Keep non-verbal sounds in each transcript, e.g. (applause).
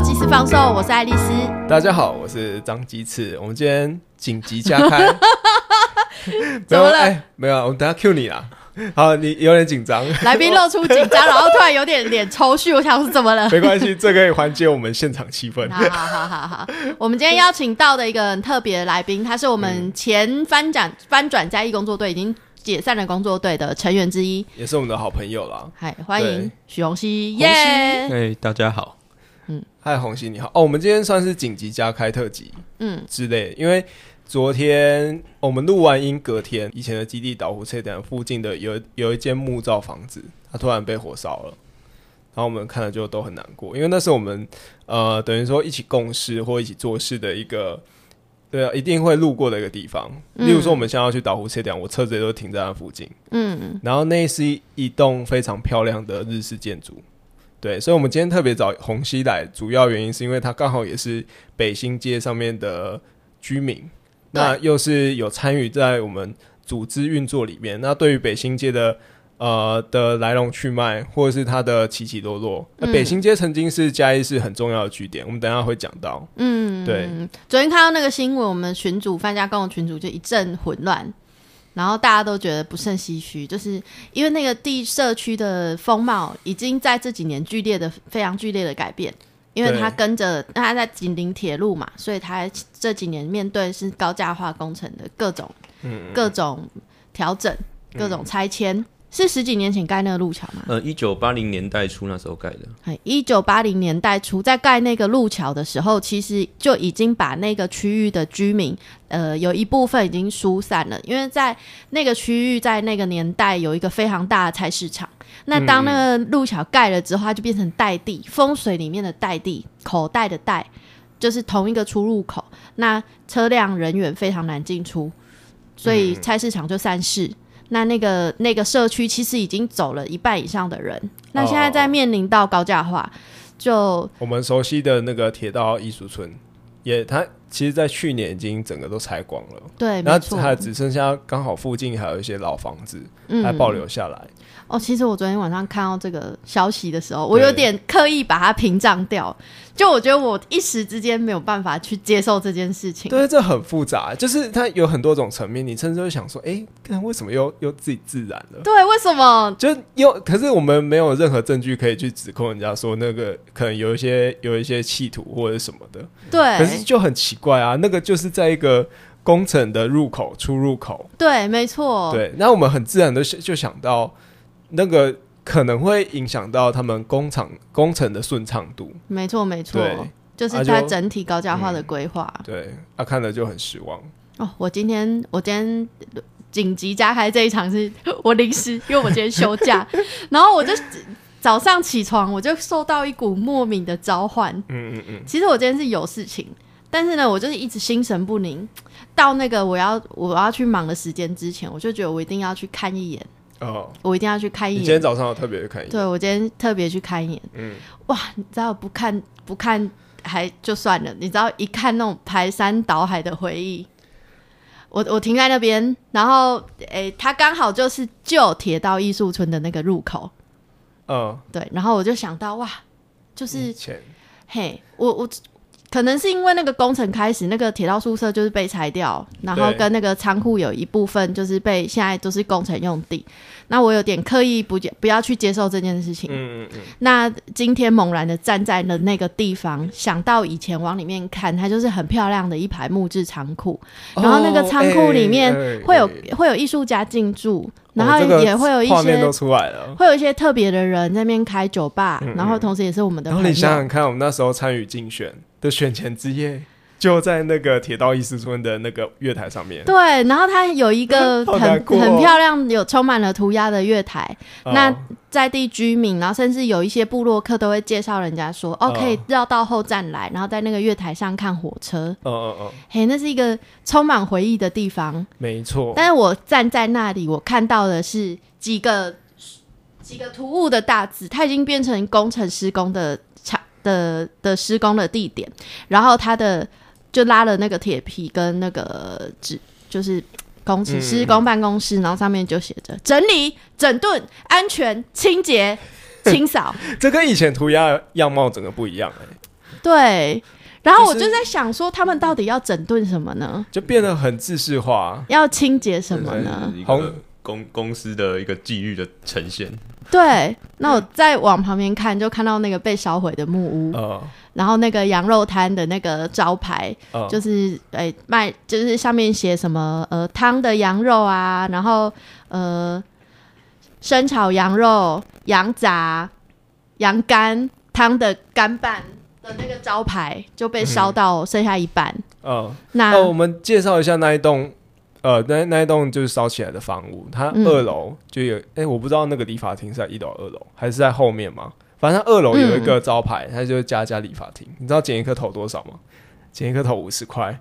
有鸡翅放送，我是爱丽丝。大家好，我是张鸡翅。我们今天紧急加开，(laughs) 怎么了哎没有，我们等下 Q 你啦。好，你有点紧张，来宾露出紧张，然后突然有点脸抽搐，我想说怎么了？(laughs) 没关系，这可以缓解我们现场气氛。(laughs) 好好好我们今天邀请到的一个很特别的来宾，他是我们前翻转翻转嘉义工作队已经解散了工作队的成员之一。也是我们的好朋友啦。嗨，欢迎对许宏熙，宏耶！哎，大家好。嗨，红星你好。哦，我们今天算是紧急加开特辑嗯，之类，因为昨天我们录完音，隔天以前的基地岛湖车站附近的有有一间木造房子，它突然被火烧了。然后我们看了就都很难过，因为那是我们呃等于说一起共事或一起做事的一个，对啊，一定会路过的一个地方。嗯例如说我们现在要去岛湖车站，我车子也都停在那附近。嗯，然后那是一一栋非常漂亮的日式建筑，对，所以我们今天特别找洪熙来，主要原因是因为他刚好也是北新街上面的居民，那又是有参与在我们组织运作里面。那对于北新街的呃的来龙去脉，或者是它的起起落落，那嗯北新街曾经是嘉义市很重要的据点，我们等一下会讲到。嗯，对。昨天看到那个新闻，我们群主范家公的群主就一阵混乱，然后大家都觉得不胜唏嘘，就是因为那个地社区的风貌已经在这几年剧烈的非常剧烈的改变。因为对它跟着它在紧邻铁路嘛，所以它这几年面对是高价化工程的各种嗯，各种调整、各种拆迁，是十几年前盖那个路桥吗？呃，一九八零年代初那时候盖的，哎，一九八零年代初，在盖那个路桥的时候，其实就已经把那个区域的居民，呃，有一部分已经疏散了，因为在那个区域，在那个年代有一个非常大的菜市场。那当那个路桥盖了之后，它就变成带地，风水里面的带地，口袋的袋，就是同一个出入口，那车辆人员非常难进出，所以菜市场就散市。那那个那个社区其实已经走了一半以上的人，那现在在面临到高价化，就我们熟悉的那个铁道艺术村，也它其实，在去年已经整个都拆光了。对，然后没错，还只剩下刚好附近还有一些老房子嗯。还保留下来。哦，其实我昨天晚上看到这个消息的时候，我有点刻意把它屏障掉，就我觉得我一时之间没有办法去接受这件事情。对，这很复杂，就是它有很多种层面，你甚至会想说，哎，看为什么又又自己自燃了？对，为什么？就又可是我们没有任何证据可以去指控人家说那个可能有一些有一些企图或者什么的，对可是，就很奇怪啊，那个就是在一个工程的入口出入口，对，没错，对，那我们很自然的就想到那个可能会影响到他们工厂工程的顺畅度，没错，没错对，就是啊就它整体高价化的规划。对，啊，看了就很失望。哦，我今天我今天紧急加开这一场是我临时，(laughs) 因为我今天休假，(laughs) 然后我就早上起床我就受到一股莫名的召唤。嗯嗯嗯，其实我今天是有事情，但是呢，我就是一直心神不宁。到那个我要我要去忙的时间之前，我就觉得我一定要去看一眼，哦，我一定要去看一你今天。早上我特别去看一眼，对我今天特别去看一眼，嗯，哇，你知道不看不看还就算了，你知道一看那种排山倒海的回忆，我我停在那边，然后诶，它刚好就是旧铁道艺术村的那个入口，嗯，对，然后我就想到哇，就是嘿，我我可能是因为那个工程开始，那个铁道宿舍就是被拆掉，然后跟那个仓库有一部分就是被现在都是工程用地，那我有点刻意不不要去接受这件事情。嗯嗯嗯，那今天猛然的站在了那个地方，想到以前往里面看，它就是很漂亮的一排木质仓库，然后那个仓库里面会有、哎会有艺术家进驻，然后也会有一些、画面都出来了。会有一些特别的人在那边开酒吧，然后同时也是我们的你想想看，我们那时候参与竞选的选前之夜，就在那个铁道艺术村的那个月台上面。对，然后它有一个 (laughs) 很哦很漂亮、有充满了涂鸦的月台，哦那在地居民，然后甚至有一些部落客都会介绍人家说，哦，哦可以绕到后站来，然后在那个月台上看火车。嗯嗯嗯，嘿，那是一个充满回忆的地方。没错。但是我站在那里，我看到的是几个几个突兀的大字，它已经变成工程施工的场的的施工的地点，然后他的就拉了那个铁皮跟那个纸，就是公司嗯施工办公室，然后上面就写着整理、整顿、安全、清洁、(laughs) 清扫。这跟以前涂鸦样貌整个不一样哎、对。然后我就在想说，他们到底要整顿什么呢？就变得很自式化。要清洁什么呢？公公司的一个纪律的呈现。对，那我再往旁边看，就看到那个被烧毁的木屋，呃然后那个羊肉摊的那个招牌，呃，就是诶、卖，就是上面写什么呃汤的羊肉啊，然后呃生炒羊肉、羊杂、羊肝汤的干拌的那个招牌就被烧到剩下一半。呃，那、哦，我们介绍一下那一栋，呃，那那一栋就是烧起来的房屋，它嗯二楼就有，哎、我不知道那个理发厅是在一楼、二楼，还是在后面嘛？反正它二楼有一个招牌，它就是家家理发厅。你知道剪一颗头多少吗？剪一颗头五十块，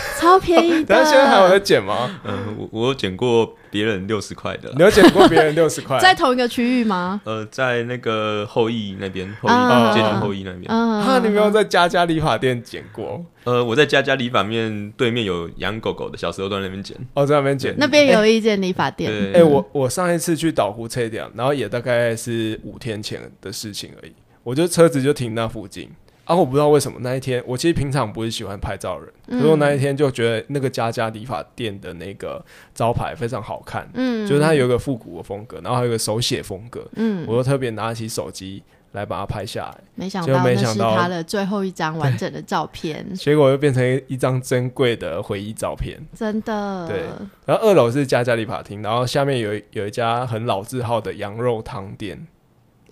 (laughs) 超便宜的，但是现在还有在剪吗？嗯，我我有剪过别人六十块的啦你，有剪过别人六十块？(laughs) 在同一个区域吗？呃，在那个后裔那边，后啊裔接近后裔那边。嗯，哈，你没有在家家理发店剪过？呃，我在家家理发面对面有养狗狗的，小时候都在那边剪。哦，在那边剪。那边有一间理发店。对哎、我我上一次去岛湖车店，然后也大概是五天前的事情而已。我就车子就停那附近，啊，我不知道为什么那一天，我其实平常不是喜欢拍照的人，嗯可是我那一天就觉得那个家家理发店的那个招牌非常好看，嗯就是它有一个复古的风格，然后还有一个手写风格，嗯，我就特别拿起手机来把它拍下来，就没想到那没想到是他的最后一张完整的照片，(laughs) 结果又变成一张珍贵的回忆照片。真的。对然后二楼是家家理发厅，然后下面有一有一家很老字号的羊肉汤店，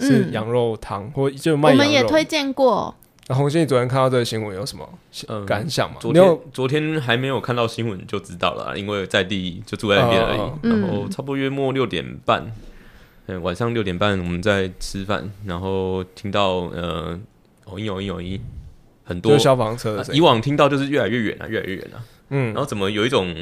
是嗯羊肉汤、或就卖我羊肉。们也推荐过，那红星，你昨天看到这个新闻有什么嗯，感想吗？昨天昨天还没有看到新闻就知道了啊，因为在地就住在那边而已。然后差不多月末六点半，嗯，晚上六点半我们在吃饭，然后听到呃，哦音有音有音，很多消防车的啊声音，以往听到就是越来越远啊，越来越远啊，嗯。然后怎么有一种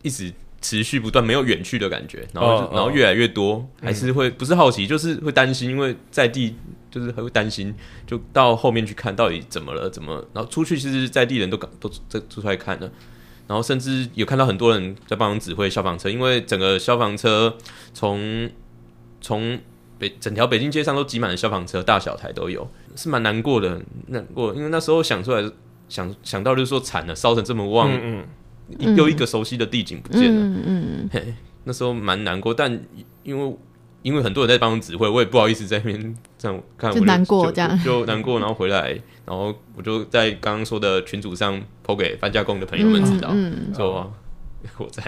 一直持续不断没有远去的感觉，然后就、哦。然后越来越多，还是会不是好奇，就是会担心，因为在地就是还会担心，就到后面去看到底怎么了，怎么，然后出去其实在地人都都都出来看了。然后甚至有看到很多人在帮忙指挥消防车，因为整个消防车从从北整条北京街上都挤满了消防车，大小台都有，是蛮难过的，难过，因为那时候想出来想想到就是说惨了，烧成这么旺，嗯，又一个熟悉的地景不见了，嗯嗯，嘿，那时候蛮难过，但因为因为很多人在帮忙指挥，我也不好意思在那边这样看，我就难过就这样就就难过，然后回来，然后我就在刚刚说的群组上抛给搬家工的朋友们知道，嗯，说 (laughs) 我在，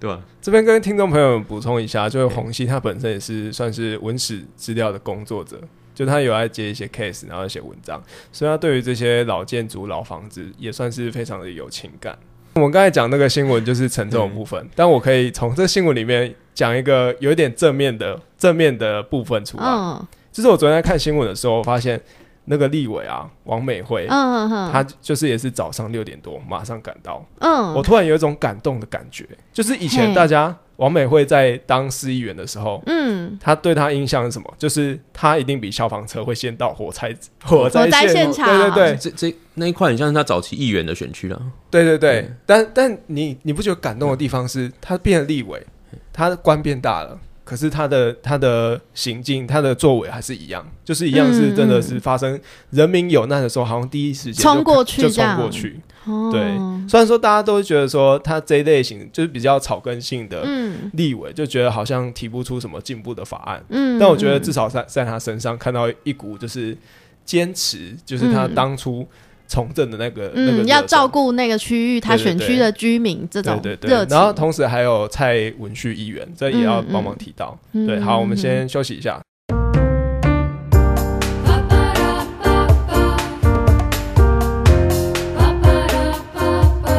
对吧？这边跟听众朋友们补充一下，就是洪熙他本身也是算是文史资料的工作者，就他有在接一些 case，然后写文章，所以他对于这些老建筑、老房子也算是非常的有情感。我们刚才讲那个新闻就是沉重的部分，但我可以从这新闻里面讲一个有一点正面的正面的部分出来。嗯就是我昨天在看新闻的时候，发现那个立委啊，王美惠，嗯嗯，她就是也是早上六点多马上赶到，嗯，我突然有一种感动的感觉，就是以前大家王美惠在当市议员的时候，嗯，她对她印象是什么？就是她一定比消防车会先到火灾火灾火灾现现场。对对对。这这那一块很像是他早期议员的选区了，对对对。嗯。但但你你不觉得感动的地方是，他变了立委，他的官变大了。可是他的他的行径，他的作为还是一样，就是一样是真的是发生人民有难的时候，好像第一时间就冲过去就冲过去。哦。对，虽然说大家都会觉得说他这一类型就是比较草根性的嗯。立委，就觉得好像提不出什么进步的法案，嗯，但我觉得至少少在在他身上看到一股就是坚持，就是他嗯。当初从政的那个、那个嗯要照顾那个区域他选区的居民这种对对然后同时还有蔡文旭议员，这也要嗯帮忙提到。嗯对，好，我们嗯先休息一下。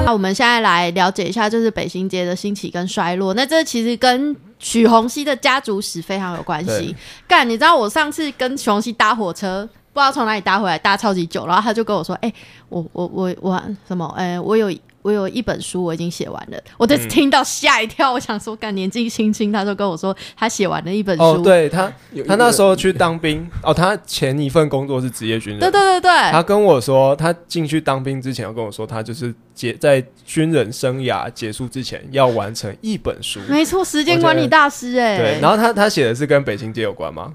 那我们现在来了解一下，就是北新街的兴起跟衰落。那这其实跟许宏熙的家族史非常有关系对。干，你知道我上次跟许宏熙搭火车，不知道从哪里搭回来，搭超级久，然后他就跟我说：“哎、我我我我什么？哎、我有我有一本书，我已经写完了。”我就嗯听到吓一跳，我想说，干年纪轻轻，他就跟我说他写完了一本书。哦，对他，他那时候去当兵，哦，他前一份工作是职业军人。对对对对，他跟我说，他进去当兵之前，要跟我说，他就是结在军人生涯结束之前要完成一本书。没错，时间管理大师哎、对，然后他他写的是跟北京街有关吗？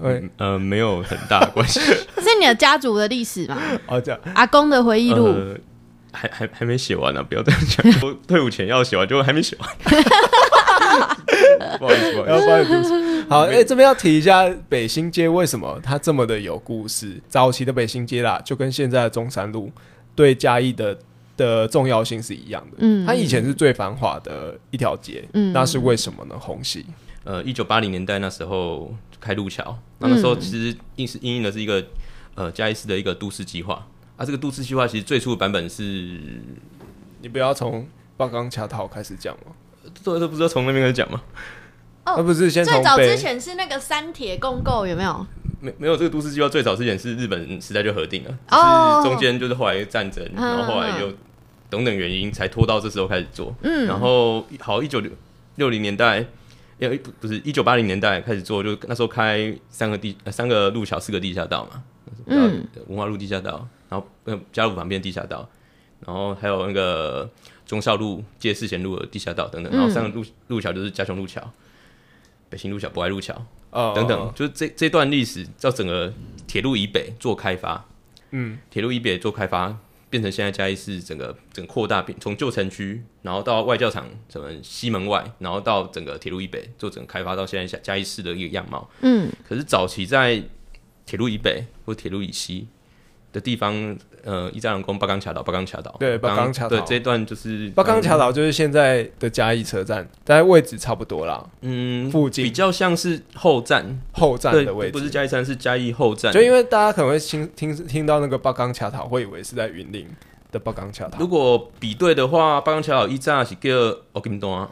对呃没有很大的关系，(laughs) 是你的家族的历史嘛？(laughs) 哦，这样阿公的回忆录，呃还还还没写完呢、不要这样讲。(laughs) 我退伍前要写完，结果还没写完。不好意思，不好意思。好，哎、这边要提一下北新街为什么它这么的有故事。早期的北新街啦，就跟现在的中山路对嘉义的的重要性是一样的。嗯它以前是最繁华的一条街，嗯那是为什么呢？红系，呃，一九八零年代那时候开路桥，那那时候其实应是应应的是一个呃嘉义市的一个都市计划。啊，这个都市计划其实最初的版本是，你不要从八刚卡套开始讲吗？这这不是要从那边开始讲吗？哦而不是先最早之前是那个三铁共构，有没有？没没有这个都市计划最早之前是日本时代就核定了，哦是中间就是后来战争，嗯然后后来又等等原因才拖到这时候开始做。嗯，然后好一九六六零年代，呃不不是一九八零年代开始做，就那时候开三个地、呃、三个路桥，四个地下道嘛，嗯，文化路地下道，然后呃家乐福旁边地下道，然后还有那个忠孝路借四贤路的地下道等等，然后三个路路桥就是嘉雄路桥、北新路桥、博爱路桥哦等等，就是这这段历史到整个铁路以北做开发，嗯，铁路以北做开发，变成现在嘉义市整个整个扩大，变从旧城区，然后到外教场什么西门外，然后到整个铁路以北做整个开发到现在嘉嘉义市的一个样貌。嗯，可是早期在铁路以北或铁路以西的地方，呃，一站人宫八冈卡岛、八冈卡岛，对八冈卡岛对这一段就是八刚桥岛就是现在的嘉义车站，大概位置差不多啦，嗯附近比较像是后站，后站的位，置。不是嘉义站，是嘉义后站。就因为大家可能会听听听到那个八刚卡塔，会以为是在云林的八刚卡塔如。果比对的话，八冈桥岛一站是叫奥金段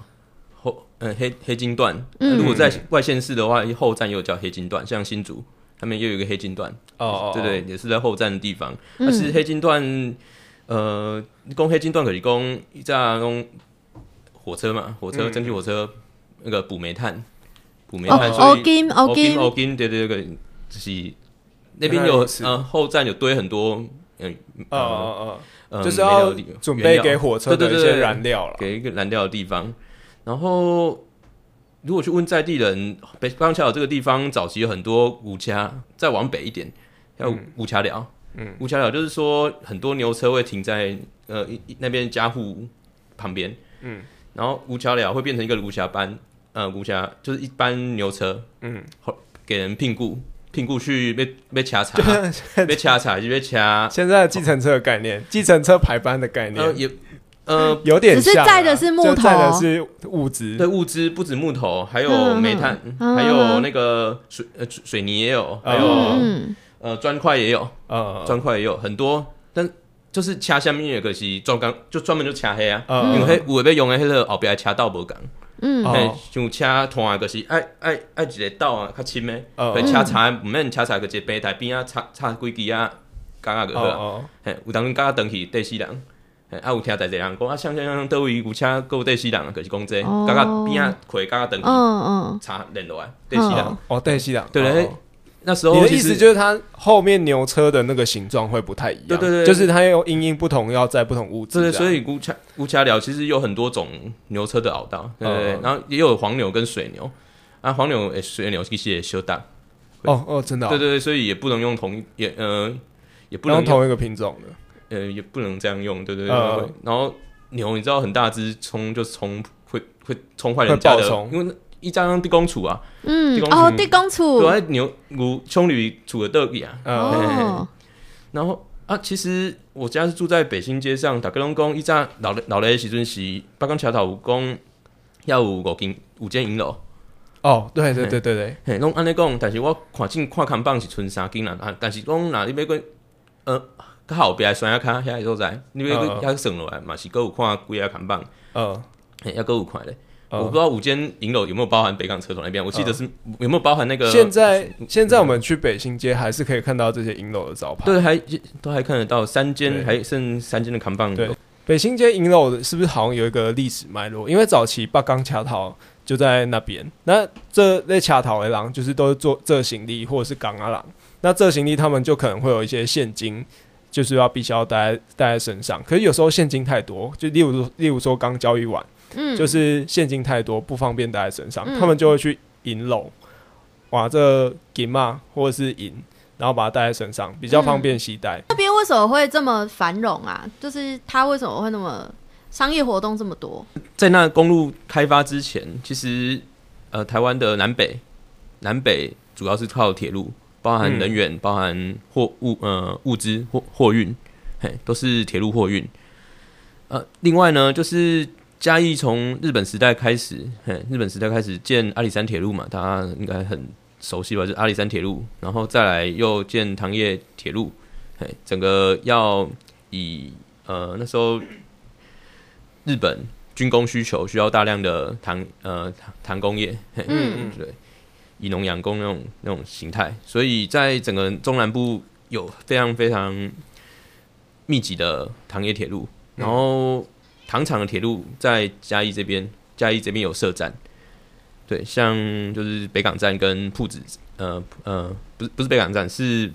后，嗯黑黑金段。嗯如果在外县市的话，后站又叫黑金段，像新竹他们又有一个黑金段，哦哦，对对，也是在后站的地方。嗯但是黑金段，呃，攻黑金段可以攻一架用火车嘛，火车嗯蒸汽火车那个补煤炭，补煤哦炭，，所以欧金欧欧金金，欧金，对对对，就是那边有呃后站有堆很多嗯哦哦呃哦，就是要煤料地准备给火车的一些对对对对燃料了。给一个燃料的地方。然后，如果去问在地人，北方桥这个地方早期有很多五家，再往北一点还有五家寮。嗯，五家寮就是说很多牛车会停在呃一一那边家户旁边。嗯，然后五桥寮会变成一个无暇班，呃，无暇就是一班牛车，嗯，给人聘雇。聘雇去被被掐查，就 (laughs) 被掐查就被掐，现在的计程车的概念，计程车排班的概念呃也呃有点只是像啊载的是木就载的头。是物资。对，物资不止木头，还有嗯煤炭，嗯还有那个水呃水水泥也有，还有、嗯呃砖块也有，呃，砖块也有很多，但就是掐下面有个是专工，就专门就掐黑啊，嗯因为迄有的要用的迄个后壁掐刀无共，嗯。哦。嘿，像掐团的就是爱爱爱一个刀啊较深的，哦。会掐柴毋免掐柴个一个平台边啊插插几支啊，夹啊个好啊。哦嘿，有当甲登去第四人，嘿，啊有听在一个人讲啊，像像像倒位有车还有第四人啊，就是讲这，哦。甲甲边啊开刚刚等去嗯嗯，插连落来第四人。嗯。哦，对，西朗，对嘞哦。那时候你的意思就是它后面牛车的那个形状会不太一样，对对对就是它有因应不同要载不同物质对，样，所以乌恰乌恰寮其实有很多种牛车的凹道，对对对，嗯。然后也有黄牛跟水牛，啊黄牛诶水牛其实也修大，哦哦，真的哦，对对对，所以也不能用同一也呃也不能用同一个品种的，呃也不能这样用，对对对，然后牛你知道很大只冲就冲会会冲坏人家的会爆冲，因为一张地公处啊，嗯地公哦，处地公处对啊牛牛冲驴处的倒去啊，呃，哦，然后啊，其实我家是住在北新街上，大家拢讲，以前老的老的时阵是北港桥头有讲要有五间五间银楼，哦，对对对对对，嘿，拢安尼讲。但是我看进看看榜是剩三间啦，啊，但是讲若你要过呃，较后壁的山仔骹遐个所在，你要嗯遐算落来嘛是搁有看几个看榜，呃，嘿，还搁有看咧。我不呃知道五间银楼有没有包含北港车头那边，我记得是有没有包含那个？现在现在我们去北新街还是可以看到这些银楼的招牌。对还都还看得到三间，还剩三间的扛棒。对北新街银楼是不是好像有一个历史脉络？因为早期八冈卡头就在那边，那这类卡头的狼就是都是做这行李或者是港阿郎，那这行李他们就可能会有一些现金，就是要必须要带在带在身上。可是有时候现金太多，就例如说例如说刚交易完，嗯，就是现金太多不方便带在身上，嗯他们就会去银楼。哇这银嘛或者是银，然后把它带在身上，比较方便携带。那边为什么会这么繁荣啊？就是它为什么会那么商业活动这么多？在那公路开发之前，其实呃，台湾的南北南北主要是靠铁路，包含人员、包含货物呃物资货货运，嘿，都是铁路货运。呃，另外呢，就是嘉义从日本时代开始，嘿，日本时代开始建阿里山铁路嘛，大家应该很熟悉吧？就是阿里山铁路，然后再来又建糖业铁路，嘿，整个要以呃那时候日本军工需求需要大量的糖呃糖糖工业，嘿嗯嗯对，以农养工那种那种形态，所以在整个中南部有非常非常密集的糖业铁路，然后糖厂的铁路在嘉义这边，嘉义这边有设站，对，像就是北港站跟铺子，呃呃，不是不是北港站，是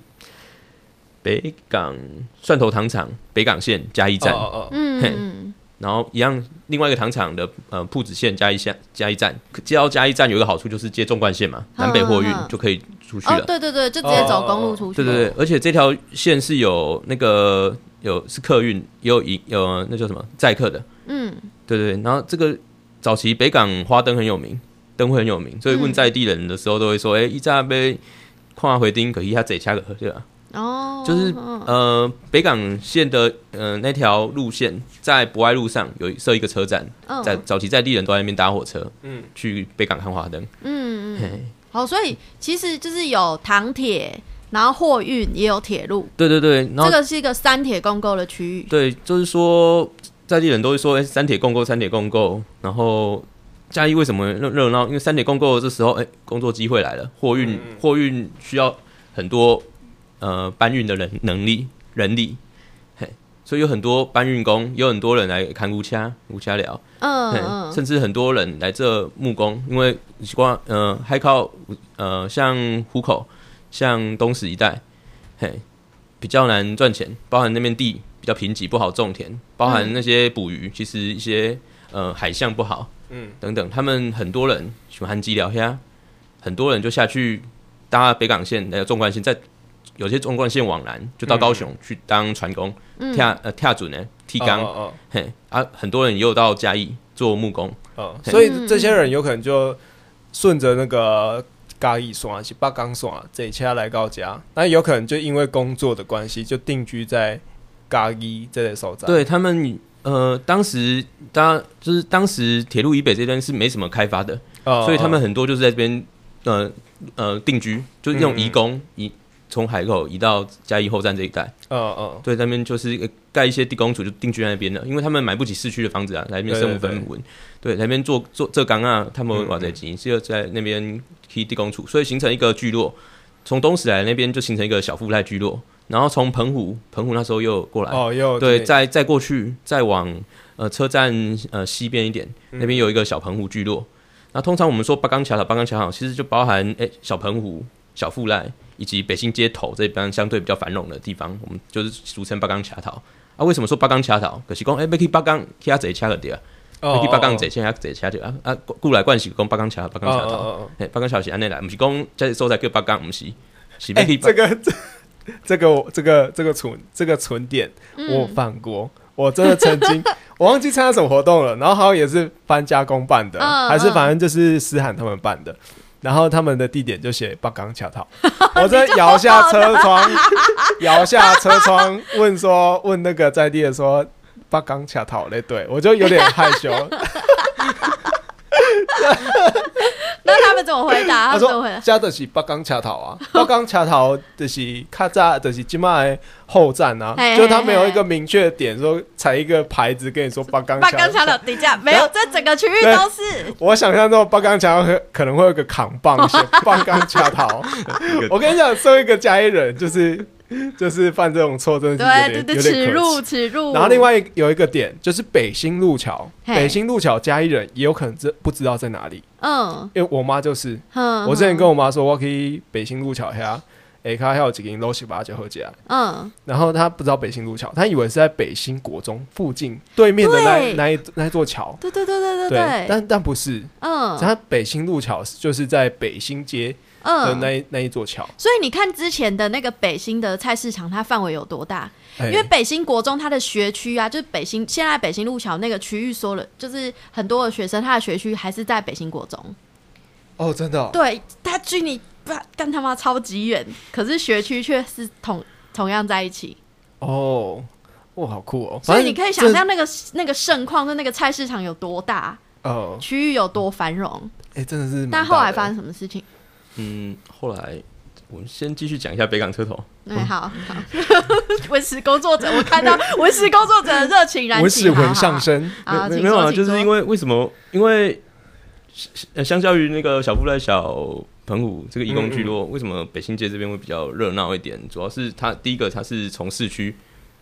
北港蒜头糖厂北港线嘉义站，哦哦嗯，然后一样，另外一个糖厂的呃铺子线加一下加一站，接到加一站有一个好处就是接纵贯线嘛，南北货运就可以出去哦，了。对对对，就直接走公路出去。对对对，而且这条线是有那个有是客运，也有一有那叫什么载客的，嗯，对对对。然后这个早期北港花灯很有名，灯会很有名，所以问嗯在地人的时候都会说，哎、一站被跨回丁可以他这掐个对吧？哦，就是嗯呃，北港线的呃那条路线在博爱路上有设一个车站，嗯在早期在地人都在那边搭火车，嗯去北港看花灯。嗯嗯，好，所以其实就是有糖铁，然后货运也有铁路，对对对，然后、这个是一个三铁共构的区域。对，就是说在地人都会说，哎、三铁共构，三铁共构。然后嘉义为什么热热闹？因为三铁共构这时候，哎、工作机会来了，货运嗯嗯货运需要很多呃搬运的人能力人力，嘿，所以有很多搬运工，有很多人来看乌掐乌掐寮。嗯嗯，甚至很多人来这木工，因为光呃还靠呃像虎口、像东石一带，嘿，比较难赚钱，包含那边地比较贫瘠，不好种田，包含那些捕鱼，其实一些呃海象不好嗯。等等，他们很多人喜欢鸡聊虾，很多人就下去搭北港线还有纵贯线，在有些纵贯线往南就到高雄去当船工，嗯。跳呃跳准呢踢缸。哦嘿啊，很多人也有到嘉义做木工，哦哦，所以这些人有可能就顺着那个嘉义线是八港线这一车来到家，那有可能就因为工作的关系，就定居在嘉义这类所在。对他们呃，当时当就是当时铁路以北这边是没什么开发的，哦，所以他们很多就是在这边呃呃定居，就是用嗯。移工移从海口移到嘉义后站这一带，哦哦。对，那边就是呃盖一些地公主就定居在那边了，因为他们买不起市区的房子啊，来那边生活对对分文，对，来那边做做浙江啊，他们嗯瓦在基是要在那边踢地公处，所以形成一个聚落。从东石来那边就形成一个小富赖聚落，然后从澎湖，澎湖那时候又过来，哦，又对，再再过去，再往呃车站呃西边一点，嗯。那边有一个小澎湖聚落。那通常我们说八冈桥岛，八冈桥好其实就包含诶、小澎湖、小富赖以及北新街头这边相对比较繁荣的地方，我们就是俗称八钢桥头。啊，为什么说八钢桥头？可是讲诶，要去八钢，去遐坐车个对啊，要去八冈坐车遐坐车对啊。啊，故来惯是讲八钢桥，八钢桥头。八钢桥是安尼来，不是讲这所在叫八钢，不是，是 (laughs) 要去这个这 (laughs) 这个这个这个存这个存点嗯我犯过，我真的曾经 (laughs) 我忘记参加什么活动了，然后好像也是搬家公办的，嗯还是反正就是思涵他们办的。然后他们的地点就写八钢卡套，(laughs) 我在摇下车窗，(laughs) 摇下车窗问说问那个在地的说八钢卡套嘞，对我就有点害羞。(laughs) 那他们怎么回答？(laughs) 他他们怎么回答？说加的是北港车头啊，(laughs) 北港车头就是卡扎就是今麦的后站啊嘿，就他没有一个明确的点说踩一个牌子跟你说北港八冈桥桥的底价没有，这整个区域都是。我想象中北港桥可可能会有个扛棒写 (laughs) 北港车头。我跟你讲，作为一个嘉义人，就是 (laughs) 就是犯这种错，真的是有对对对，点有点可耻辱耻。辱。然后另外有一个点就是北新路桥，北新路桥嘉义人也有可能知不知道在哪里，嗯。因为我妈就是，嗯，我之前跟我妈说，我可以北新路桥下，下卡还有几间楼西把就好家。嗯。然后她不知道北新路桥，她以为是在北新国中附近对面的那对。那一那一座桥。对对对对对对，但但不是，嗯。它北新路桥就是在北新街嗯，的那一、那一座桥，所以你看之前的那个北新的菜市场，它范围有多大？哎因为北新国中它的学区啊，就是北新现在北新路桥那个区域说了，就是很多的学生他的学区还是在北新国中，哦，真的哦、对，他距离不干他妈超级远，可是学区却是同同样在一起，哦，哇，好酷哦！所以你可以想象那个那个盛况，就那个菜市场有多大，这，哦，区域有多繁荣。哎、真的是蛮大的。但后来发生什么事情？嗯，后来我们先继续讲一下北港车头。哎、好好，(laughs) 文史工作者，我看到 (laughs) 文史工作者的热情燃起，文史好魂上。升，好好好没没有啊，就是因为为什么？因为相，相较于那个小富赖小澎湖这个义工聚落，为什么北新街这边会比较热闹一点？主要是它第一个，它是从市区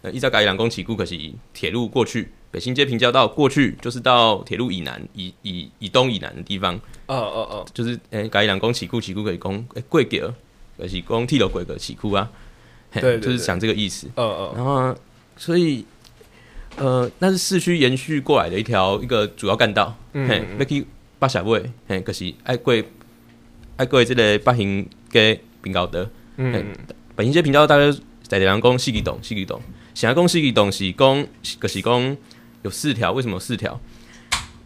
呃依照改两公起顾可惜铁路过去，北新街平交道过去就是到铁路以南以以以东以南的地方，哦哦哦，就是诶改两公起顾起顾可以讲诶贵格，可是讲剃头贵格起顾啊，对对对就是讲这个意思。哦哦，然后所以呃，那是市区延续过来的一条一个主要干道，嗯嘿，要去八峡尾，嘿，可是爱过爱过这个八行街平高德，嗯，北新街平交道大概在地人讲四支洞，四支洞，想要讲四支洞是讲，可是讲有四条，为什么有四条？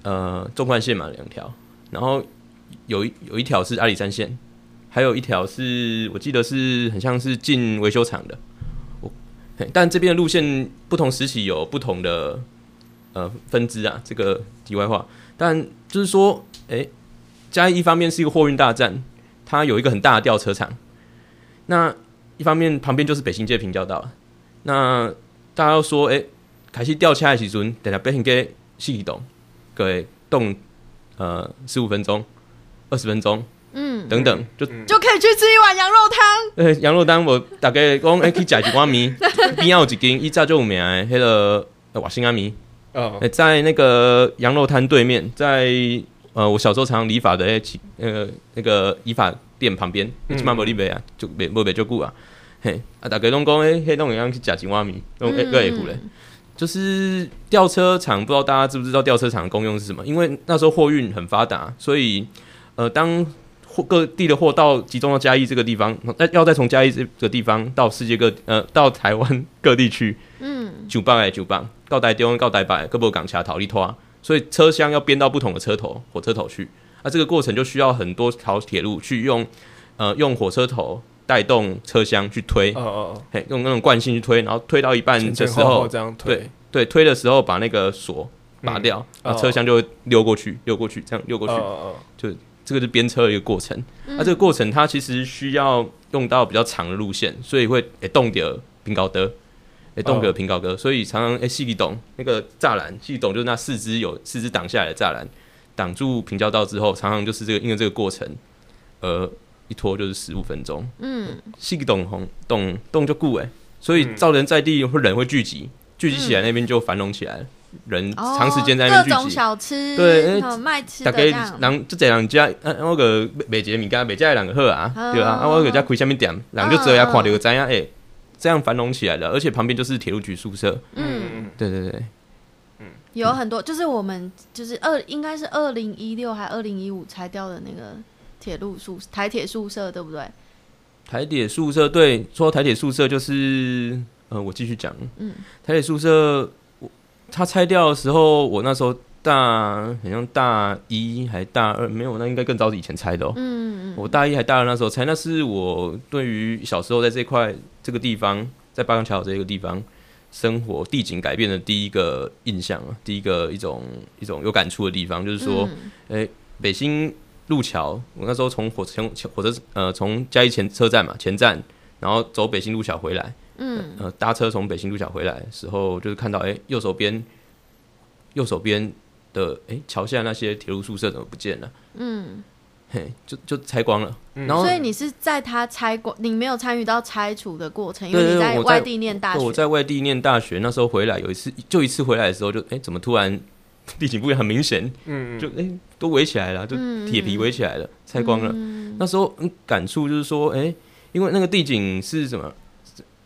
呃，纵贯线嘛，两条，然后有一有一条是阿里山线，还有一条是我记得是很像是进维修厂的，我但这边的路线不同时期有不同的呃分支啊，这个题外话，但就是说，诶、嘉义一方面是一个货运大站，它有一个很大的吊车厂，那一方面旁边就是北新街平交道了，那大家要说，诶、开始吊车的时阵，等下北新街四启动，各位动呃十五分钟、二十分钟嗯，等等，就就可以去吃一碗羊肉汤。(laughs) 呃，羊肉汤我大概讲，诶、去食一碗面，(laughs) 边仔有一间伊早就有名的迄、个呃瓦辛阿米，哦。诶、在那个羊肉摊对面，在呃我小时候常常理发的那个那个理发店旁边，嗯。起码无你卖啊，就没无卖足久啊，嘿，啊大家拢讲诶，迄拢会样去食一碗面，拢会个会糊咧。就是吊车厂，不知道大家知不知道吊车厂的功用是什么？因为那时候货运很发达，所以呃，当货各地的货到集中到嘉义这个地方，那要再从嘉义这个地方到世界各呃到台湾 (laughs) 各地去，嗯，九磅诶九磅，到台中到台北，各部港卡逃离拖，所以车厢要编到不同的车头火车头去，那这个过程就需要很多条铁路去用呃用火车头带动车厢去推，哦哦，嘿，用那种惯性去推，然后推到一半的时候前后后，这样推。对，对，推的时候把那个锁拔掉，然后车厢就会溜过去，溜过去，这样溜过去，哦哦这个是编车的一个过程。嗯。那、这个过程它其实需要用到比较长的路线，所以会诶动点平高德，诶动点平高德，所以常常诶细里懂那个栅栏，细里懂就是那四只有四只挡下来的栅栏，挡住平交道之后，常常就是这个因为这个过程，呃，一拖就是十五分钟。嗯，细懂红动动就固诶，所以嗯造成在地会人会聚集，聚集起来那边就繁荣起来了，人哦长时间在那边聚集。小吃，对卖吃大概的这样。人即侪人家，啊，我个卖一个物件，卖遮的人就好啊，嗯对啊，啊，我个家开下面店，人就这样看到就知影，诶，这样繁荣起来了，而且旁边就是铁路局宿舍，嗯，嗯对对。对，有很多，就是我们就是二应该是二零一六还二零一五拆掉的那个铁路宿台铁宿舍，对不对？台铁宿舍，对，说到台铁宿舍就是，呃，我继续讲，嗯，台铁宿舍，我它拆掉的时候，我那时候大，好像大一还大二，没有，那应该更早以前拆的哦，嗯嗯我大一还大二那时候拆，那是我对于小时候在这块这个地方，在八杠桥这个地方生活地景改变的第一个印象啊，第一个一种一种有感触的地方，就是说，嗯。北新路桥，我那时候从火车火车呃从嘉义前车站嘛前站，然后走北新路桥回来，嗯呃搭车从北新路桥回来的时候，就是看到哎、右手边右手边的哎桥下那些铁路宿舍怎么不见了？嗯，嘿，就就拆光了。嗯然后所以你是在他拆光，你没有参与到拆除的过程，因为你在外地念大对，学。我在外地念大学，那时候回来有一次，就一次回来的时候就，哎怎么突然地景不一样，很明显，嗯，就哎、都围起来了，就嗯铁皮围起来了，拆光了。嗯那时候很感触就是说，哎、因为那个地景是什么？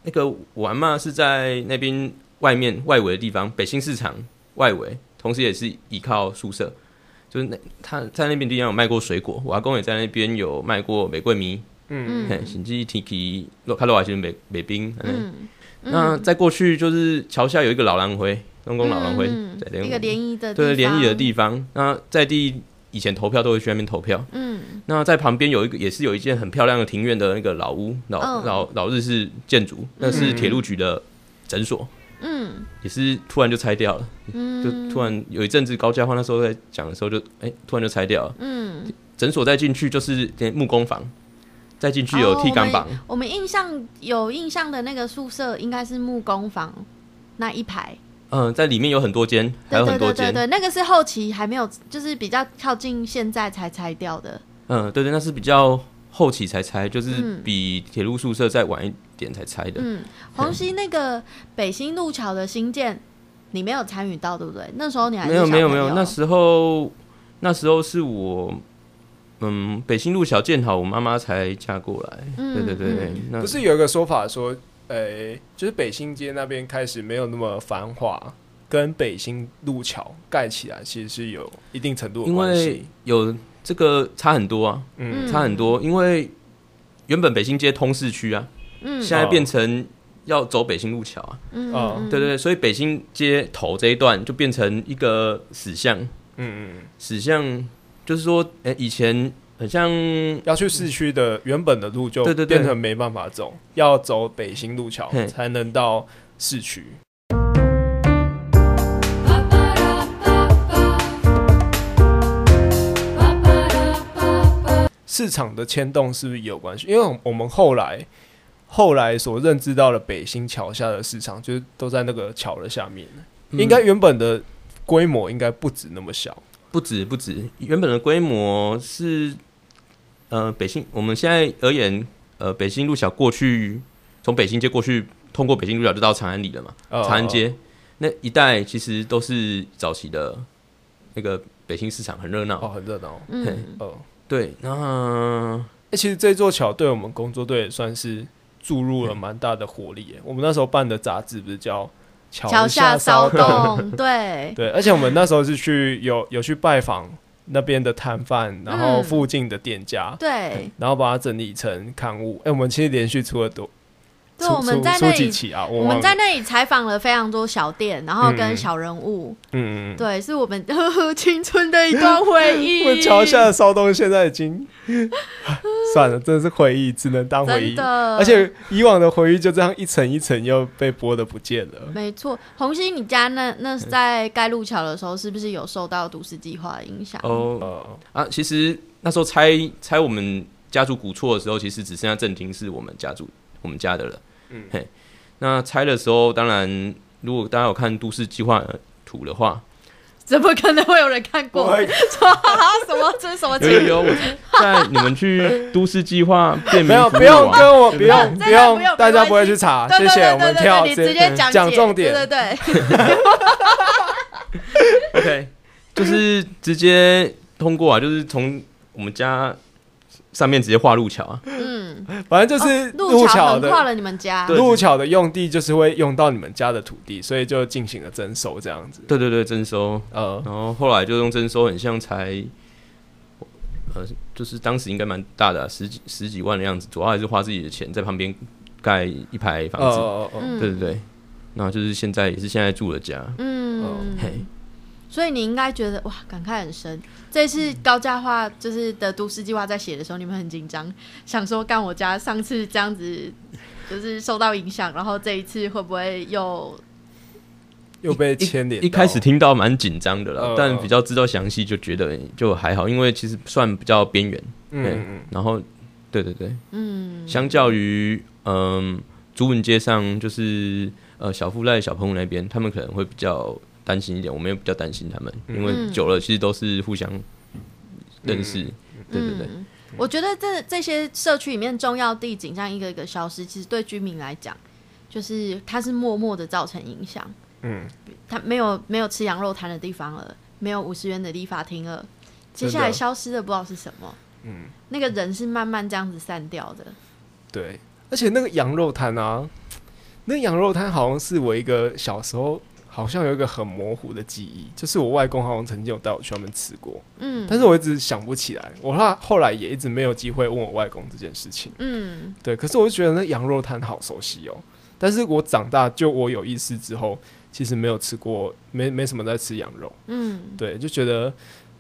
那个我阿嬷是在那边外面外围的地方，北新市场外围，同时也是依靠宿舍。就是那他在那边地方有卖过水果，我阿公也在那边有卖过玫瑰蜜，嗯，嘿，甚至 Tiki 卡罗瓦是美美冰，嗯，嗯，那在过去就是桥下有一个老狼灰，东宫老狼灰，嗯。在一个联谊的对联谊的地地方，那在地以前投票都会去那边投票，嗯。那在旁边有一个也是有一间很漂亮的庭院的那个老屋，老、嗯。老老日式建筑，那是铁路局的诊所，嗯。也是突然就拆掉了，嗯，就突然有一阵子高家欢那时候在讲的时候就，哎突然就拆掉了。嗯，诊所再进去就是连木工房，再进去有哦剃钢板，我们印象有印象的那个宿舍应该是木工房那一排，嗯、在里面有很多间，还对有很多间，对对对对，那个是后期还没有，就是比较靠近现在才拆掉的。嗯，对对，那是比较后期才拆，就是嗯比铁路宿舍再晚一点才拆的。嗯，黄溪那个北新路桥的新建，你没有参与到，对不对？那时候你还没有没有没有，那时候那时候是我，嗯，北新路小建好，我妈妈才嫁过来。嗯对对对对，嗯。那不是有一个说法说，呃，就是北新街那边开始没有那么繁华，跟北新路桥盖起来其实是有一定程度的因为关系。有这个差很多啊，嗯。差很多，因为原本北新街通市区啊，嗯。现在变成要走北新路桥啊，嗯哦嗯。对对对，所以北新街头这一段就变成一个死巷，嗯嗯，死巷就是说，哎、以前很像要去市区的原本的路就对对对变成没办法走，要走北新路桥才能到市区。市场的牵动是不是也有关系？因为我们后来后来所认知到的北新桥下的市场，就是都在那个桥的下面，嗯应该原本的规模应该不止那么小。不止不止，原本的规模是呃北新，我们现在而言，呃北新路小过去从北新街过去，通过北新路小就到长安里了嘛，呃长安街那一带其实都是早期的那个北新市场，很热闹。哦，很热闹。嗯哦，对，那欸其实这座桥对我们工作队也算是注入了蛮大的活力耶。我们那时候办的杂志不是叫《桥下下骚动》？对，(laughs) 对，而且我们那时候是去有有去拜访那边的摊贩，然后嗯附近的店家，对，然后把它整理成刊物。哎、我们其实连续出了多，对，我们在那里？我们在那里采访了非常多小店，然后嗯跟小人物，嗯嗯对，是我们呵呵青春的一段回嗯，忆。(laughs) 我桥下的骚动现在已经 (laughs) 算了，真的是回忆，只能当回忆。真的，而且以往的回忆就这样一层一层又被剥的不见了。没错，红星，你家那那是在盖路桥的时候，是不是有受到都市计划的影响？哦呃，啊，其实那时候拆拆我们家族古厝的时候，其实只剩下正厅是我们家族我们家的了。嗯嘿，那拆的时候，当然如果大家有看都市计划图的话，怎么可能会有人看过？(laughs) 什么这是什么情侣？有有有，我在你们去都市计划便民没有，服务不用跟我，不用，不用大家不会去查，对对谢谢。我们对对对跳你直接讲讲重点。对对对，(laughs) OK，就是直接通过啊，就是从我们家上面直接画路桥啊。嗯，反正就是哦路桥路桥的横跨了你们家，对路桥的用地，就是会用到你们家的土地，所以就进行了征收这样子。对对对，征收，呃，然后后来就用征收，很像才，呃，就是当时应该蛮大的啊、十几十几万的样子，主要还是花自己的钱在旁边盖一排房子。哦哦哦对对对，那就是现在也是现在住的家。嗯，嘿，所以你应该觉得哇，感慨很深。这次高价化就是的都市计划在写的时候，你们很紧张，想说干我家上次这样子就是受到影响，然后这一次会不会又又被牵连到。一开始听到蛮紧张的啦，呃但比较知道详细就觉得就还好，因为其实算比较边缘。对嗯嗯然后，对对对，嗯相较于嗯，竹文街上就是呃小富赖小朋友那边，他们可能会比较担心一点，我们也比较担心他们，嗯。因为久了其实都是互相认识，对对对，嗯。我觉得这这些社区里面重要地景这样一个一个消失，其实对居民来讲，就是它是默默的造成影响。嗯，它没有没有吃羊肉摊的地方了，没有五十元的理发厅了，接下来消失的不知道是什么。嗯，那个人是慢慢这样子散掉的。对。而且那个羊肉摊啊，那个羊肉摊好像是我一个小时候好像有一个很模糊的记忆，就是我外公好像曾经有带我去外面吃过，嗯，但是我一直想不起来。我后后来也一直没有机会问我外公这件事情。嗯对，可是我就觉得那羊肉摊好熟悉哦。但是我长大，就我有意识之后，其实没有吃过，没没什么在吃羊肉。嗯对，就觉得，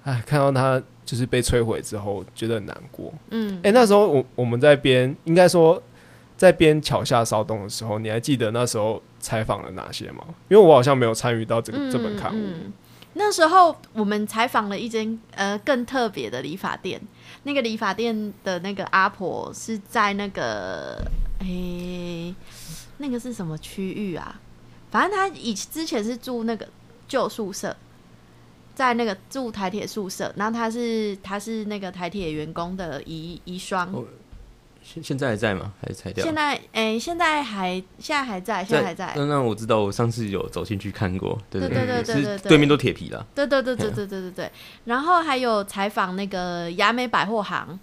哎，看到它就是被摧毁之后，觉得很难过。嗯，哎、那时候我我们在边，应该说在编桥下骚动的时候，你还记得那时候采访了哪些吗？因为我好像没有参与到这个、这本刊物。嗯那时候我们采访了一间呃更特别的理发店，那个理发店的那个阿婆是在那个诶、那个是什么区域啊？反正她以之前是住那个旧宿舍，在那个住台铁宿舍，然后她是她是那个台铁员工的遗遗孀。哦现现在还在吗？还是拆掉？现在诶、现在还现在还在，现在还在。那那我知道，我上次有走进去看过，对对对对对对对面都铁皮了。对对对对对对对对。然后还有采访那个雅美百货行，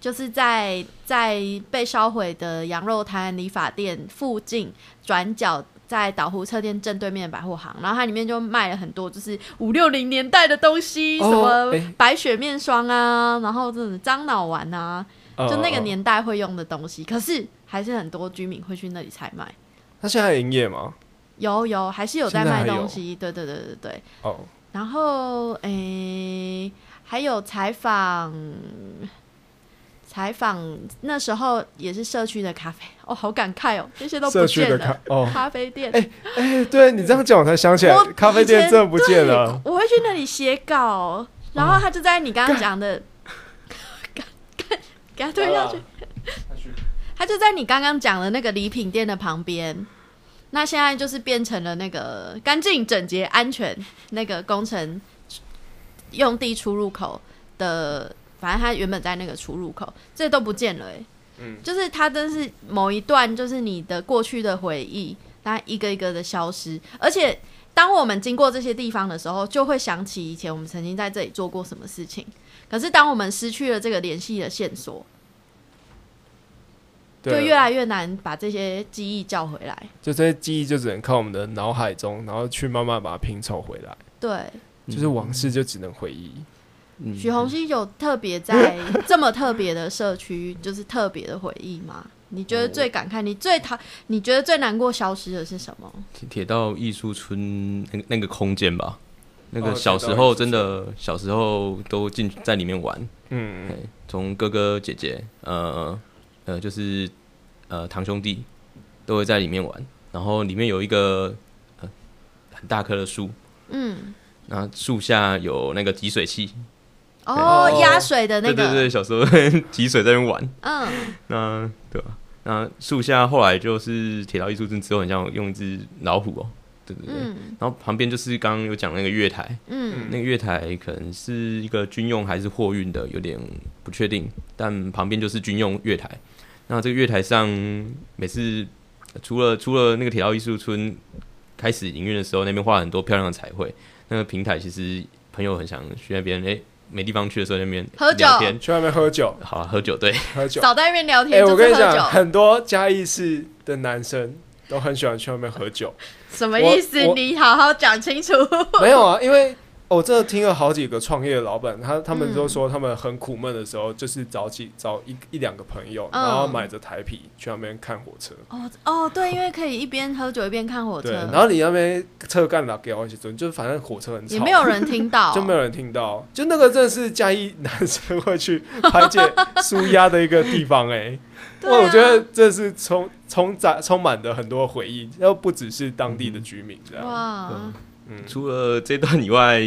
就是在在被烧毁的羊肉摊理发店附近转角。在岛湖车店正对面的百货行，然后它里面就卖了很多就是五六零年代的东西，哦什么白雪面霜啊，然后这种樟脑丸啊，就那个呃，年代会用的东西。可是还是很多居民会去那里采买，他现在还营业吗？有有还是有在卖东西，对对对对对。哦，然后诶、还有采访，采访那时候也是社区的咖啡，哦，好感慨哦，这些都不见了。的咖哦，咖啡店，哎哎、对你这样讲，我才想起来，咖啡店真的不见了。我会去那里写稿，然后他就在你刚刚讲的，给给他推下去，他就在你刚刚讲的那个礼品店的旁边。那现在就是变成了那个干净、整洁、安全那个工程用地出入口的，反正它原本在那个出入口，这都不见了哎、嗯。就是它真是某一段，就是你的过去的回忆，它一个一个的消失，而且当我们经过这些地方的时候，就会想起以前我们曾经在这里做过什么事情。可是当我们失去了这个联系的线索，就对，越来越难把这些记忆叫回来。就这些记忆就只能靠我们的脑海中，然后去慢慢把它拼凑回来。对，就是往事就只能回忆。嗯许红熙有特别在这么特别的社区，就是特别的回忆吗？你觉得最感慨，你最讨，你觉得最难过消失的是什么？铁铁道艺术村那个那个空间吧，那哦个小时候真的小时候都进在里面玩，嗯，对，从哥哥姐姐呃呃就是呃堂兄弟都会在里面玩，然后里面有一个呃很大棵的树，嗯，然后树下有那个集水器，哦，对压水的那个，对对对，小时候 (laughs) 集水在那边玩，嗯，(laughs) 那对吧？那树下后来就是铁道艺术村之后，很像用一只老虎哦，对对对，嗯然后旁边就是刚刚有讲那个月台，嗯那个月台可能是一个军用还是货运的，有点不确定。但旁边就是军用月台。那这个月台上，每次呃除了除了那个铁道艺术村开始营运的时候，那边画很多漂亮的彩绘。那个平台其实朋友很想去那边，哎、没地方去的时候，那边喝酒，去外面喝酒，好、啊、喝酒，对，喝酒。少在那边聊哎、天，我跟你讲，很多嘉义市的男生都很喜欢去外面喝酒。(laughs) 什么意思？你好好讲清楚。没有啊，因为我真的听了好几个创业的老板，他他们嗯。都说他们很苦闷的时候，就是找几找一一两个朋友，嗯。然后买着台啤去那边看火车。哦哦，对，因为可以一边喝酒一边看火车。对，，然后你那边车干了给我一起尊，就是反正火车很吵，也没有人听到，(laughs) 就没有人听到，就那个真的是嘉义男生会去排解舒压的一个地方哎、对啊。哇，我觉得这是充充载充满的很多回忆，又不只是当地的居民这样。哇，嗯，除了这段以外，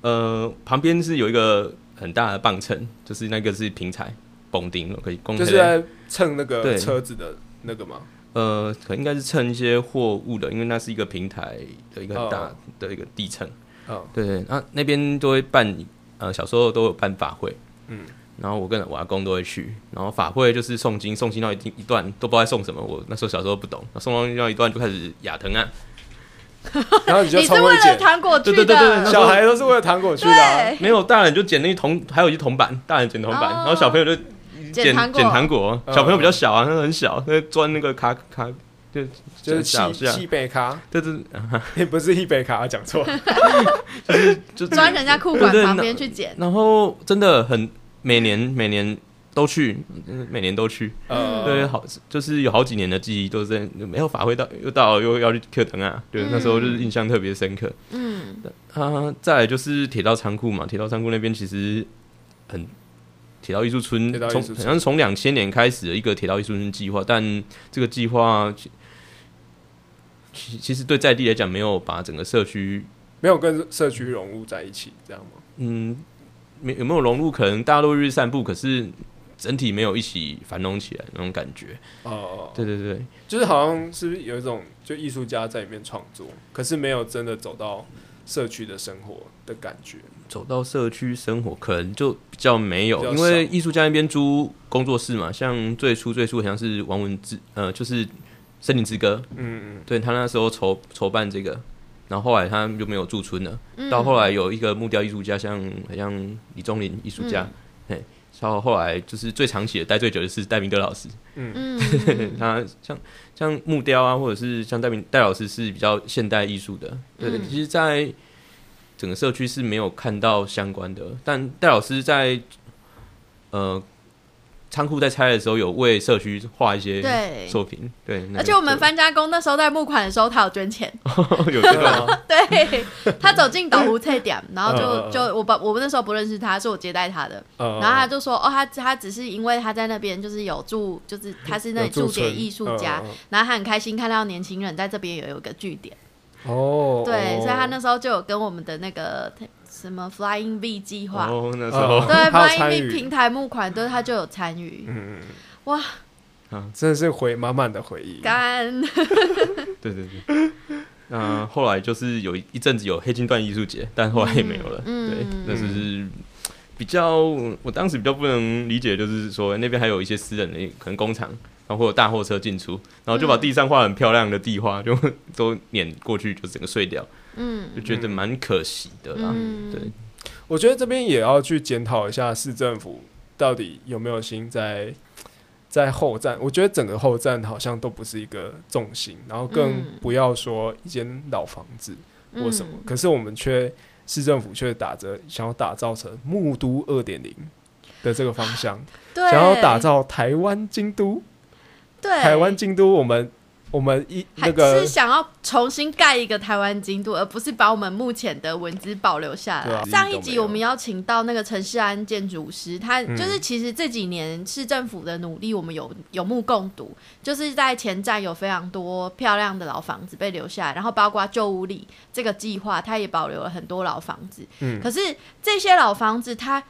呃，旁边是有一个很大的磅秤，就是那个是平台绷钉，可以供就是在称那个车子的那个吗。呃，可能应该是称一些货物的，因为那是一个平台的一个很大哦。的一个地层。嗯对对，那那边都会办，呃，小时候都有办法会，嗯，然后我跟我阿公都会去，然后法会就是诵经，诵经到一定一段都不知道在诵什么，我那时候小时候不懂，诵到一段就开始牙疼啊，(laughs) 然后你就你是为了糖果去的，对对对小孩都是为了糖果去的、啊。没有大人就捡那一铜，还有一铜板，大人捡铜板，哦。然后小朋友就捡捡糖果。糖果，嗯。小朋友比较小啊，他很小，那钻那个卡卡就就是小气气贝卡，对对，(laughs) 也不是西北卡，讲错。(laughs) 就是就钻人家裤管旁边去捡。然后真的很每年每年都去，嗯每年都去，嗯，对，好就是有好几年的记忆都是在没有发挥到，又到又要去课堂啊，对，那时候就是印象特别深刻。嗯，啊，再来就是铁道仓库嘛，铁道仓库那边其实很。铁道艺术村从好像是从两千年开始的一个铁道艺术村计划，但这个计划其其其实对在地来讲没有把整个社区没有跟社区融入在一起，这样吗？嗯，没有没有融入，可能大家都去散步，可是整体没有一起繁荣起来那种感觉。哦，对对对，就是好像是不是有一种就艺术家在里面创作，可是没有真的走到社区的生活的感觉。走到社区生活可能就比较没有，因为艺术家那边租工作室嘛，像最初最初好像是王文之，呃，就是《森林之歌》，嗯嗯，对他那时候筹筹办这个，然后后来他就没有驻村了。嗯。到后来有一个木雕艺术家，像好像李宗林艺术家，嘿，到后来就是最长期的待最久的是戴明德老师，嗯，(laughs) 他像像木雕啊，或者是像戴明戴老师是比较现代艺术的，对，嗯。其实，在整个社区是没有看到相关的，但戴老师在呃仓库在拆的时候有为社区画一些对。作品，对，那而且我们对翻家工那时候在募款的时候，他有捐钱。(laughs) 有这个吗 (laughs) 对他走进岛湖菜点，然后就嗯就我把我们那时候不认识他，是我接待他的。呃然后他就说，哦，他他只是因为他在那边就是有住，就是他是那里驻点艺术家，然后他很开心看到年轻人在这边也有一个据点。嗯哦，对，哦所以他那时候就有跟我们的那个什么 Flying V 计划，哦，那时哦候对他有 Flying 参 V 与平台募款，对他就有参与。嗯嗯，哇，真的是回满满的回忆。干，对 (laughs) 对对。那后来就是有一阵子有黑金段艺术节，但后来也没有了。嗯对嗯，那是比较我当时比较不能理解，就是说那边还有一些私人的可能工厂，然后会有大货车进出，然后就把地上画很漂亮的地画就 (laughs) 都碾过去，就整个碎掉，嗯就觉得蛮可惜的啦。嗯，对，我觉得这边也要去检讨一下市政府到底有没有心在在后站。我觉得整个后站好像都不是一个重心，然后更嗯不要说一间老房子或什么。嗯可是我们却市政府却打着想要打造成木都二点零的这个方向，(laughs) 想要打造台湾京都。对台湾京都，我们我们一还那个是想要重新盖一个台湾京都，而不是把我们目前的文字保留下来。啊上一集我们邀请到那个陈世安建筑师，他嗯就是其实这几年市政府的努力，我们有有目共睹，就是在前站有非常多漂亮的老房子被留下来，然后包括旧屋里这个计划，它也保留了很多老房子。嗯可是这些老房子，它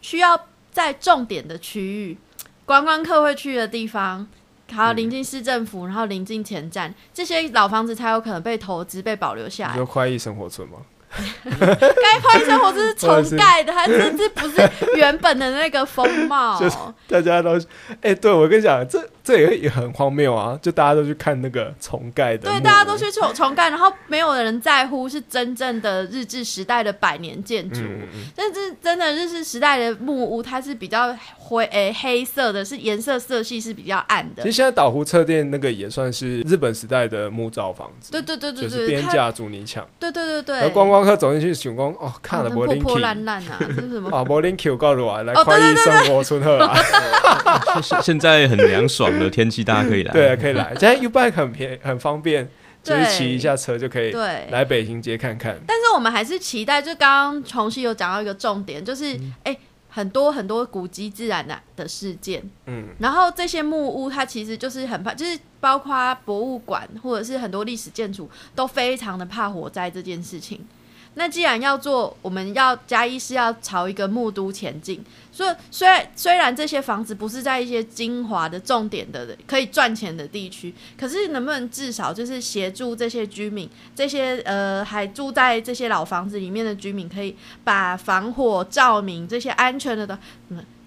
需要在重点的区域，观光客会去的地方，还有嗯临近市政府，然后临近前站，这些老房子才有可能被投资、被保留下来你说。快意生活村吗？(laughs) 该快生活这是重盖的，它甚至不是原本的那个风貌。(laughs) 就是大家都哎、对我跟你讲，这这也也很荒谬啊！就大家都去看那个重盖的对，大家都去重重盖，然后没有人在乎是真正的日治时代的百年建筑。嗯，嗯嗯但是真的日治时代的木屋，它是比较灰诶、黑色的，是颜色色系是比较暗的其实。现在岛湖车店那个也算是日本时代的木造房子，对对对对就是边架阻尼墙，对对对对，而观光客走进去想讲哦，看了啊破破柏林 Q 烂烂啊，这是什么？(laughs) 啊，柏林 Q 告诉我来哦快意生活村贺啊，(laughs) 现现在很凉爽的天气，大家可以来。(laughs) 对，可以来，现在 U bike 很便很方便，就是对骑一下车就可以对，来北行街看看。但是我们还是期待，就刚刚重新有讲到一个重点，就是哎、诶很多很多古迹自然的的事件，嗯，然后这些木屋它其实就是很怕，就是包括博物馆或者是很多历史建筑都非常的怕火灾这件事情。那既然要做，我们要嘉义是要朝一个木都前进，所以虽然虽然这些房子不是在一些精华的重点的可以赚钱的地区，可是能不能至少就是协助这些居民，这些呃还住在这些老房子里面的居民，可以把防火、照明这些安全的的、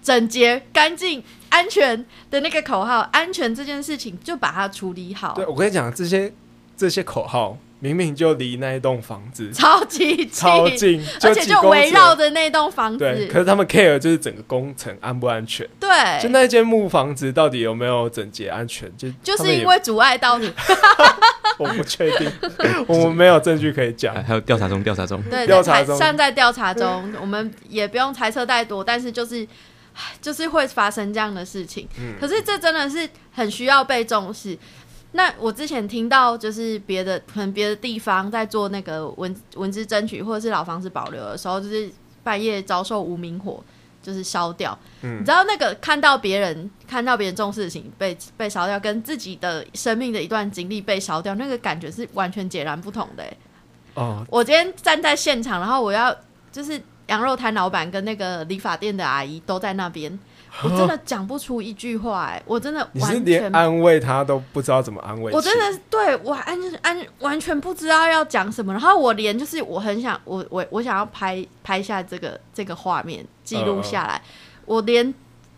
整洁、干净、安全的那个口号，安全这件事情就把它处理好对。我跟你讲，这些这些口号明明就离那一栋房子。超级近，超近，而且就围绕着那栋房对，子，可是他们 care 就是整个工程安不安全，对，就那间木房子到底有没有整洁安全，就就是因为阻碍到你，(laughs) 我不确定，(laughs) 我们没有证据可以讲。还。有调查中，调查中，对，调查中还尚在调查中，我们也不用猜测太多，但是就是。唉 (sighs) 就是会发生这样的事情，嗯。可是这真的是很需要被重视。那我之前听到，就是别的可能别的地方在做那个文文字争取或者是老房子保留的时候，就是半夜遭受无名火，就是烧掉。嗯你知道那个看到别人看到别人重视的事情被被烧掉，跟自己的生命的一段经历被烧掉，那个感觉是完全截然不同的、欸。哦，我今天站在现场，然后我要就是羊肉摊老板跟那个理发店的阿姨都在那边，(laughs) 我真的 (laughs) 讲不出一句话、哎，我真的你是完连全。安慰他都不知道怎么安慰，我真的是对我安安完全不知道要讲什么，然后我连就是我很想我我我想要拍拍下这个这个画面记录下来，我连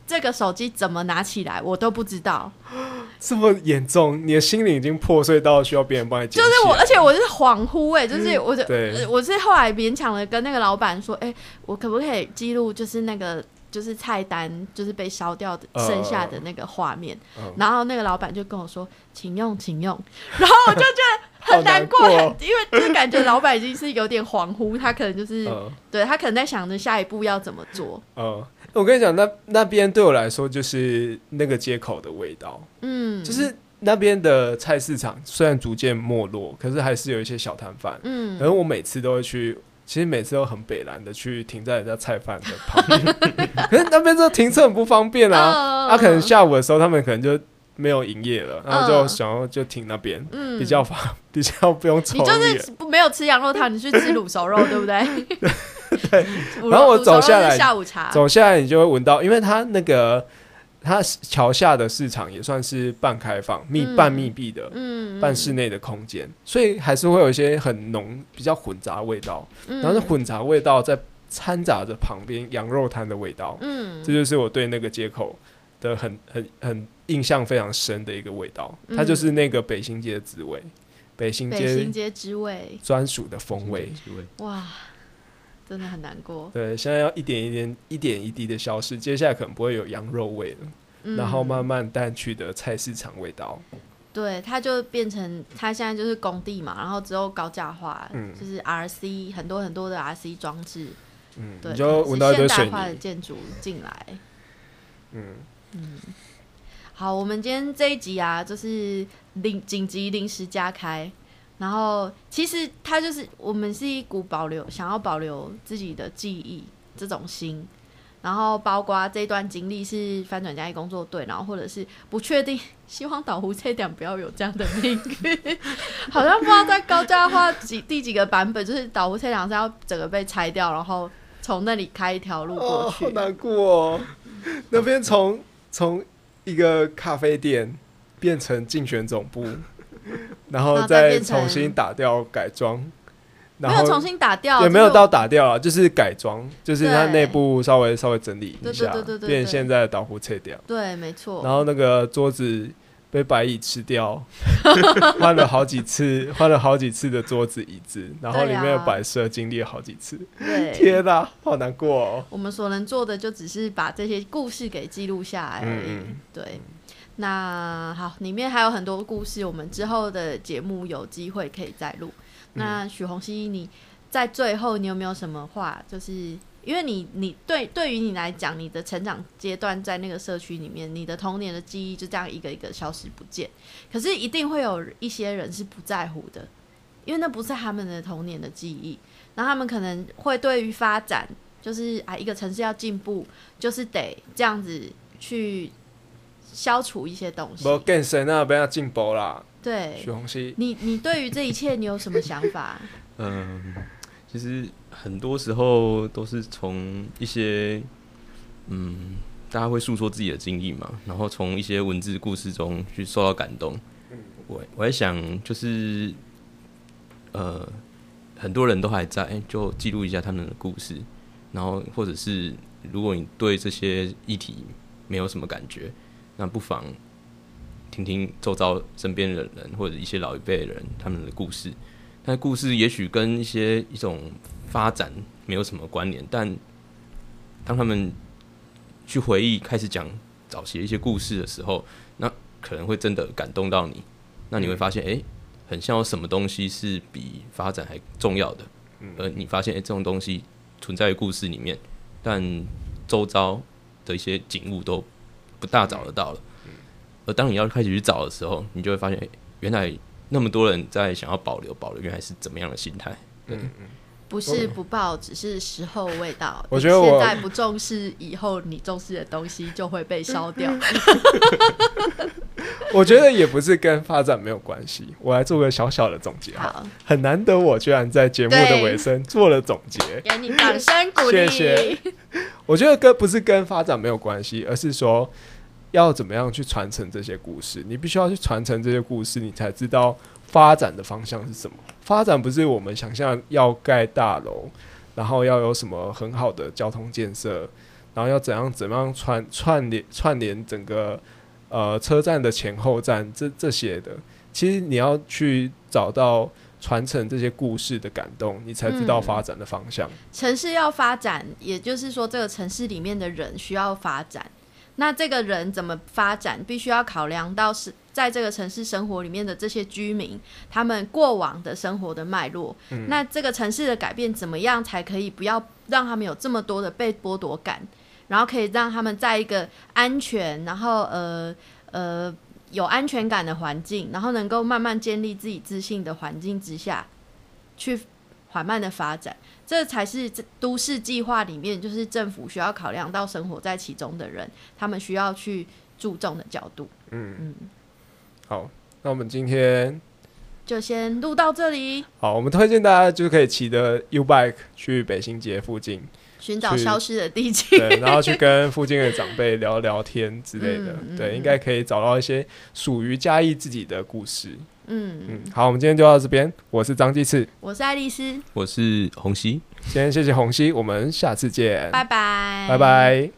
这个手机怎么拿起来我都不知道，(laughs) 这么严重，你的心灵已经破碎到需要别人帮你捡。就是我，而且我就是恍惚哎、就是我就、对呃我是后来勉强的跟那个老板说，哎、我可不可以记录就是那个就是菜单就是被烧掉的呃剩下的那个画面，嗯。然后那个老板就跟我说，请用，请用，(laughs) 然后我就觉得很难过，好难过。因为就是感觉老板已经是有点恍惚，他可能就是、嗯。对他可能在想着下一步要怎么做，嗯，我跟你讲，那那边对我来说就是那个街口的味道，嗯，就是那边的菜市场虽然逐渐没落，可是还是有一些小摊贩。嗯。可是我每次都会去，其实每次都很北蓝的去停在人家菜贩的旁边，(laughs) 可是那边这停车很不方便啊。嗯啊，可能下午的时候他们可能就没有营业了，然后就嗯想要就停那边，嗯比较方 (laughs) 比较不用走你就。是不没有吃羊肉汤，你去吃卤熟肉，(laughs) 对不对？对然后我走下来下午茶，走下来，你就会闻到，因为它那个它桥下的市场也算是半开放、密嗯。半密闭的、嗯，半室内的空间，所以还是会有一些很浓、比较混杂的味道。嗯，然后那混杂味道在掺杂着旁边羊肉摊的味道，嗯，这就是我对那个街口的很很很印象非常深的一个味道。它就是那个北新街的滋味，北新北新街街之味，专属的风味。滋味。哇，真的很难过。对，现在要一点一点、一点一滴的消失，接下来可能不会有羊肉味了，嗯然后慢慢淡去的菜市场味道。对，它就变成它现在就是工地嘛，然后之后高价化，嗯就是 RC 很多很多的 RC 装置，嗯，对，你就闻到一堆水是现代化的。建筑进来。嗯嗯，好，我们今天这一集啊，就是临紧急临时加开，然后其实它就是我们是一股保留想要保留自己的记忆这种心，然后包括这段经历是翻转嘉义工作队，然后或者是不确定，希望岛湖这点不要有这样的命运，好像不知道在高价化几第几个版本，就是岛湖这两是要整个被拆掉，然后从那里开一条路过，去。好难过哦。那边从从一个咖啡店变成竞选总部，然后再重新打掉改装，然后没有重新打掉，就是也没有到打掉啊，就是改装，就是它内部稍微稍微整理一对对下对对，对变对现在的导湖撤掉，对，没错。然后那个桌子被白蚁吃掉，(laughs) 换了好几次，换了好几次的桌子椅子，然后里面的摆设经历了好几次，对，天哪，好难过哦。我们所能做的就只是把这些故事给记录下来而已。对，那好，里面还有很多故事，我们之后的节目有机会可以再录。那许红熙，你在最后你有没有什么话？就是因为你你对对于你来讲，你的成长阶段在那个社区里面，你的童年的记忆就这样一个一个消失不见。可是一定会有一些人是不在乎的，因为那不是他们的童年的记忆。然后他们可能会对于发展，就是啊，一个城市要进步，就是得这样子去消除一些东西。不更深啊，不要进步啦，对许，红熙。你你对于这一切你有什么想法？(laughs) 嗯，其实很多时候都是从一些嗯，大家会诉说自己的经历嘛，然后从一些文字故事中去受到感动。我我在想，就是呃，很多人都还在，就记录一下他们的故事，然后或者是如果你对这些议题没有什么感觉，那不妨听听周遭身边的人或者一些老一辈的人他们的故事。那故事也许跟一些一种发展没有什么关联，但当他们去回忆、开始讲早期的一些故事的时候，那可能会真的感动到你。那你会发现，哎、很像有什么东西是比发展还重要的。而你发现，哎、这种东西存在于故事里面，但周遭的一些景物都不大找得到了。而当你要开始去找的时候，你就会发现，哎、原来那么多人在想要保留保留，原来是怎么样的心态。不是不报，只是时候未到。我觉得我现在不重视，以后你重视的东西就会被烧掉。(laughs) 我觉得也不是跟发展没有关系。我来做个小小的总结哈，好，很难得我居然在节目的尾声做了总结。给你掌声鼓励。谢谢我觉得跟不是跟发展没有关系，而是说要怎么样去传承这些故事。你必须要去传承这些故事，你才知道发展的方向是什么。发展不是我们想象要盖大楼，然后要有什么很好的交通建设，然后要怎样怎么样串串联串联整个呃车站的前后站这这些的。其实你要去找到传承这些故事的感动，你才知道嗯发展的方向。城市要发展，也就是说，这个城市里面的人需要发展。那这个人怎么发展，必须要考量到是在这个城市生活里面的这些居民，他们过往的生活的脉络。那这个城市的改变怎么样才可以不要让他们有这么多的被剥夺感，然后可以让他们在一个安全，然后呃呃有安全感的环境，然后能够慢慢建立自己自信的环境之下，去缓慢的发展。这才是这都市计划里面，就是政府需要考量到生活在其中的人，他们需要去注重的角度。嗯嗯好，那我们今天就先录到这里，好，我们推荐大家就可以骑着 U bike 去北新街附近，寻找消失的地景。对，然后去跟附近的长辈聊聊天之类的，(laughs) 对，嗯嗯嗯应该可以找到一些属于嘉义自己的故事。嗯，嗯，好，我们今天就到这边，我是张继次，我是爱丽丝，我是红熙。今天谢谢红熙，我们下次见，拜拜，拜拜